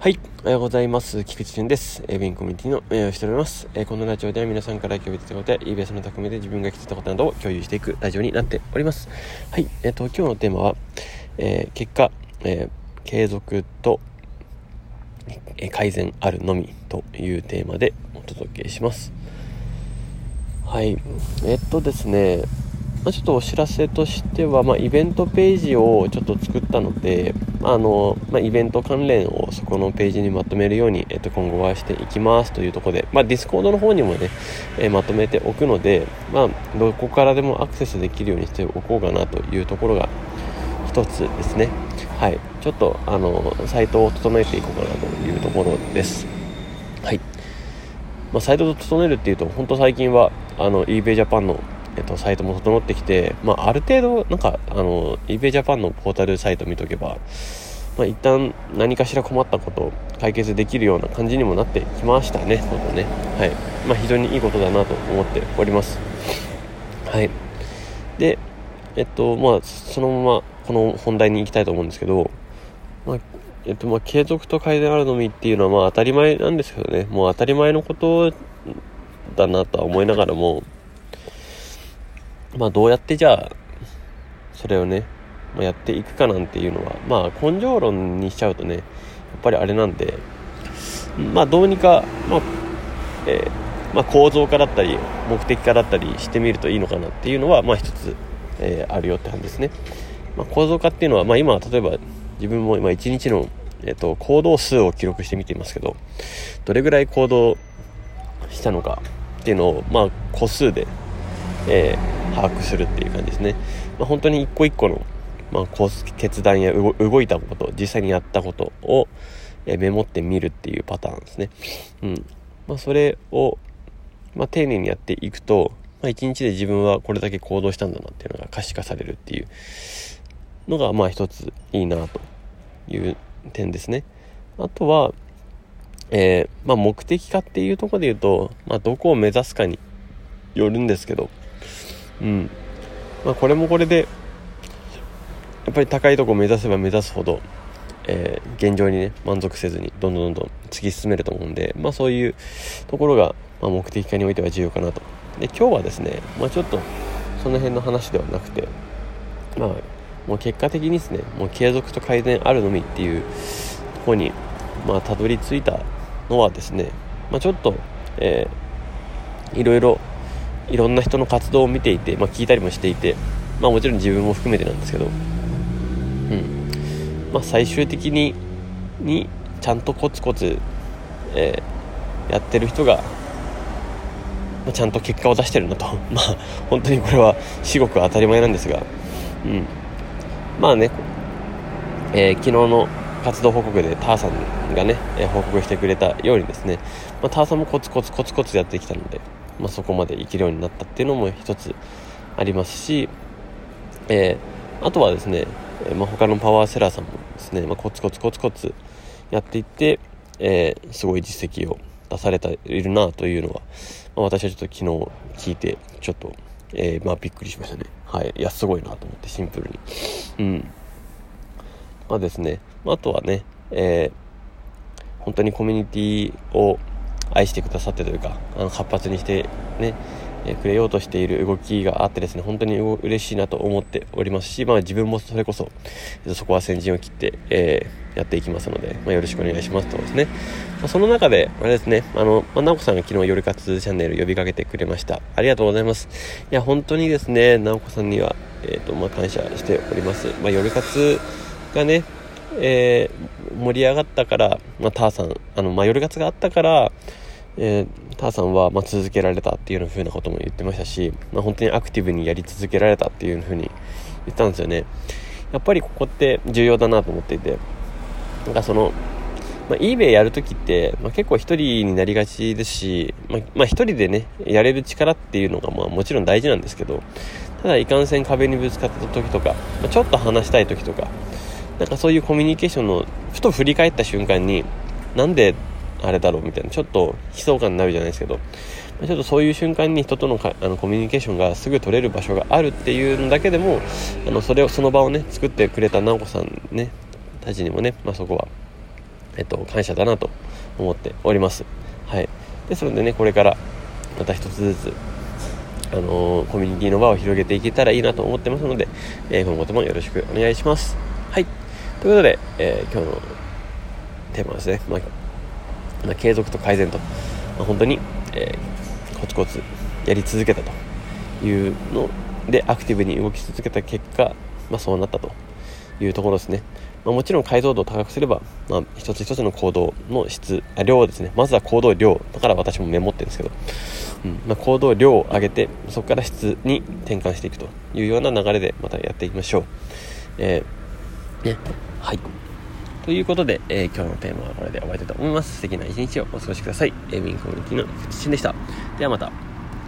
はい。おはようございます。菊池俊です。えー、ビンコミュニティの運営をしております。えー、このラジオでは皆さんから共有したことや eBS の匠で自分が来てたことなどを共有していくラジオになっております。はい。えっ、ー、と、今日のテーマは、えー、結果、え継続と、え改善あるのみというテーマでお届けします。はい。えっとですね、まあ、ちょっとお知らせとしては、まあ、イベントページをちょっと作ったので、あのまあ、イベント関連をそこのページにまとめるように、えっと、今後はしていきますというところで、まあ、 Discord の方にもね、え、まとめておくので、まあ、どこからでもアクセスできるようにしておこうかなというところが一つですね。はい。ちょっと、あの、サイトを整えていこうかなというところです。はい。まあ、サイトを整えるっていうと、本当最近は、あの、eBay Japan のえっと、サイトも整ってきて、まあ、ある程度、なんか、あの、eBay Japan のポータルサイト見とけば、まあ、一旦何かしら困ったこと解決できるような感じにもなってきましたね、そうね。はい。まあ、非常にいいことだなと思っております。はい。で、えっと、まあ、そのまま、この本題に行きたいと思うんですけど、まあ、えっと、まあ、継続と改善あるのみっていうのは、まあ、当たり前なんですけどね、もう当たり前のことだなとは思いながらも、まあどうやってじゃあ、それをね、ま、やっていくかなんていうのは、まあ根性論にしちゃうとね、やっぱりあれなんで、まあどうにか、まあ、えー、まあ、構造化だったり、目的化だったりしてみるといいのかなっていうのは、まあ一つ、えー、あるよって感じですね。まあ、構造化っていうのは、まあ今、例えば自分も今一日の、えっ、と、行動数を記録してみていますけど、どれぐらい行動したのかっていうのを、まあ個数で、えー、把握するっていう感じですね、まあ、本当に一個一個の、まあ、決断や動いたこと実際にやったことを、えメモってみるっていうパターンですね。うん。まあ、それを、まあ、丁寧にやっていくと、まあ、一日で自分はこれだけ行動したんだなっていうのが可視化されるっていうのがまあ一ついいなという点ですね。あとはえー、まあ、目的化っていうとこで言うと、まあ、どこを目指すかによるんですけど、うん。まあ、これもこれで、やっぱり高いとこ目指せば目指すほど、えー、現状にね、満足せずに、どんどんどんどん突き進めると思うんで、まあそういうところが、まあ、目的化においては重要かなと。で、今日はですね、まあちょっと、その辺の話ではなくて、まあ、もう結果的にですね、もう継続と改善あるのみっていうとこに、まあたどり着いたのはですね、まあちょっと、えー、いろいろいろんな人の活動を見ていて、まあ、聞いたりもしていて、まあ、もちろん自分も含めてなんですけど、うん。まあ、最終的ににちゃんとコツコツ、えー、やってる人が、まあ、ちゃんと結果を出してるなと。まあ本当にこれは至極当たり前なんですが、うん、まあね、えー、昨日の活動報告でターさんがね、えー、報告してくれたようにですね、まあ、ターさんもコツコツコツコツやってきたので、まあ、そこまで生きるようになったっていうのも一つありますし、えー、あとはですね、まあ、他のパワーセラーさんもですね、まあ、コツコツコツコツやっていって、えー、すごい実績を出されているなというのは、まあ、私はちょっと昨日聞いてちょっと、えまあ、びっくりしましたね。はい。いやすごいなと思ってシンプルに。うん。まあですね、まあとはね、え本当にコミュニティを愛してくださってというかあの活発にしてね、えくれようとしている動きがあってですね本当に嬉しいなと思っておりますし、まあ、自分もそれこそそこは先陣を切って、えー、やっていきますので、まあ、よろしくお願いしますとですね、まあ、その中であれですねあの、まあ、直子さんが昨日夜活チャンネル呼びかけてくれました。ありがとうございます。いや本当にですね直子さんには、えーとまあ、感謝しております、まあ、夜活がねえー、盛り上がったから、まあ、ターさん、あの、まあ、夜活があったから、えー、ターさんは、まあ、続けられたっていうふうなことも言ってましたし、まあ、本当にアクティブにやり続けられたっていうふうに言ったんですよね。やっぱりここって重要だなと思っていて、なんかその、まあ、eBay やるときって、まあ、結構一人になりがちですし、まあ、まあ、人でね、やれる力っていうのが、まあ、もちろん大事なんですけど、ただいかんせん壁にぶつかった時とか、まあ、ちょっと話したい時とか、なんかそういうコミュニケーションのふと振り返った瞬間になんであれだろう？みたいなちょっと悲壮感になるじゃないですけどちょっとそういう瞬間に人とのあのコミュニケーションがすぐ取れる場所があるっていうのだけでもあのそれをその場をね作ってくれた直子さんねたちにもね、まあ、そこはえっと、感謝だなと思っております。はい。で、それでね、これからまた一つずつ、あのー、コミュニティの場を広げていけたらいいなと思ってますので、えー、今後ともよろしくお願いします。はい。ということで、えー、今日のテーマはですね、まあ、まあ、継続と改善と、まあ、本当に、えコツコツやり続けたというので、アクティブに動き続けた結果、まあ、そうなったというところですね。まあ、もちろん解像度を高くすれば、まあ、一つ一つの行動の質あ量ですね。まずは行動量だから私もメモってるんですけど、うん。まあ、行動量を上げてそこから質に転換していくというような流れでまたやっていきましょう、えー、ね。はい。ということで、えー、今日のテーマはこれで終わりたいと思います。素敵な一日をお過ごしください。エビンコミュニティの菊池俊でした。ではまた。